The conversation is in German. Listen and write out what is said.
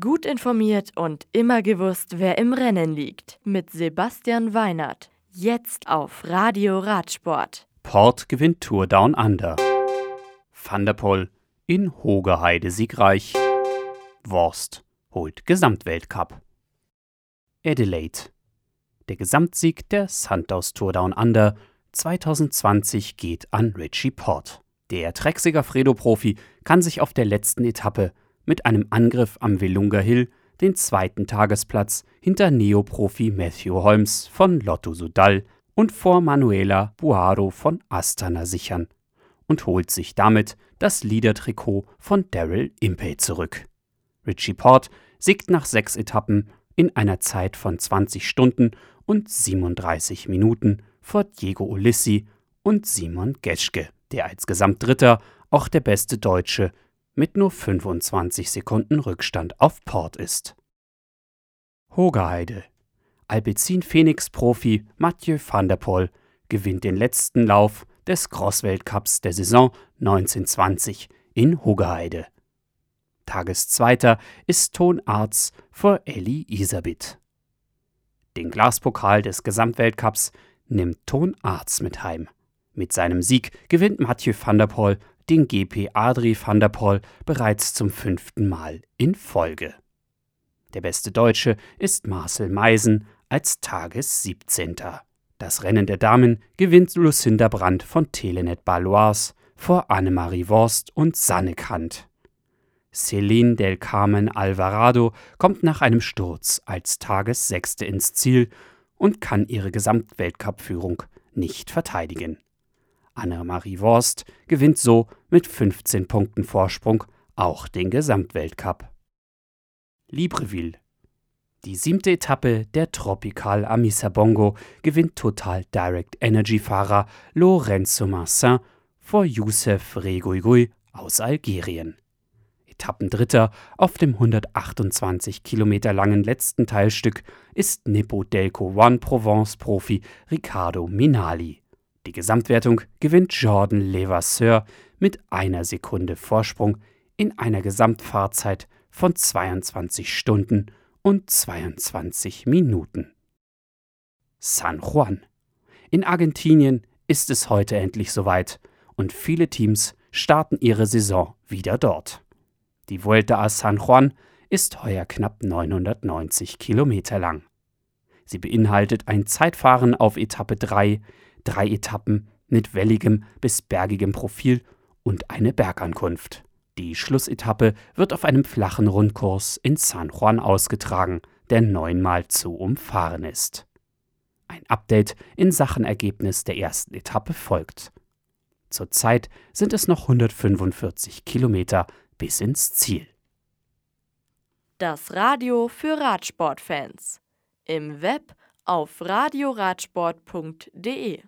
Gut informiert und immer gewusst, wer im Rennen liegt. Mit Sebastian Weinert. Jetzt auf Radio Radsport. Port gewinnt Tour Down Under. Van in Hogeheide siegreich. Worst holt Gesamtweltcup. Adelaide. Der Gesamtsieg der Santos Tour Down Under 2020 geht an Richie Port. Der Trexiger Fredo-Profi kann sich auf der letzten Etappe mit einem Angriff am Velunga Hill den zweiten Tagesplatz hinter Neoprofi Matthew Holmes von Lotto Sudal und vor Manuela Buaro von Astana sichern und holt sich damit das Leader-Trikot von Daryl Impey zurück. Richie Port siegt nach sechs Etappen in einer Zeit von 20 Stunden und 37 Minuten vor Diego Ulissi und Simon Geschke, der als Gesamtdritter auch der beste Deutsche mit nur 25 Sekunden Rückstand auf Port ist. Hogeheide. Alpecin Phoenix Profi Mathieu van der Poel gewinnt den letzten Lauf des Cross-Weltcups der Saison 1920 in Hogeheide. Tageszweiter ist Ton Arz vor Elli Isabit. Den Glaspokal des Gesamtweltcups nimmt Ton Arz mit heim. Mit seinem Sieg gewinnt Mathieu van der Poel den GP Adri van der Poel bereits zum fünften Mal in Folge. Der beste Deutsche ist Marcel Meisen als Tages 17. Das Rennen der Damen gewinnt Lucinda Brandt von Telenet Balois vor Annemarie Worst und Sanne Kant. Celine del Carmen Alvarado kommt nach einem Sturz als Tagessechste ins Ziel und kann ihre Gesamtweltcup-Führung nicht verteidigen. Annemarie Worst gewinnt so mit 15 Punkten Vorsprung auch den Gesamtweltcup. Libreville. Die siebte Etappe der Tropical Amisa Bongo gewinnt Total Direct Energy Fahrer Lorenzo Marcin vor Youssef Reguigui aus Algerien. Etappendritter auf dem 128 Kilometer langen letzten Teilstück ist Nippo Delco One Provence Profi Riccardo Minali. Die Gesamtwertung gewinnt Jordan Levasseur mit einer Sekunde Vorsprung in einer Gesamtfahrzeit von 22 Stunden und 22 Minuten. San Juan. In Argentinien ist es heute endlich soweit und viele Teams starten ihre Saison wieder dort. Die Vuelta a San Juan ist heuer knapp 990 Kilometer lang. Sie beinhaltet ein Zeitfahren auf Etappe 3, drei Etappen mit welligem bis bergigem Profil und eine Bergankunft. Die Schlussetappe wird auf einem flachen Rundkurs in San Juan ausgetragen, der neunmal zu umfahren ist. Ein Update in Sachen Ergebnis der ersten Etappe folgt. Zurzeit sind es noch 145 Kilometer bis ins Ziel. Das Radio für Radsportfans. Im Web auf radioradsport.de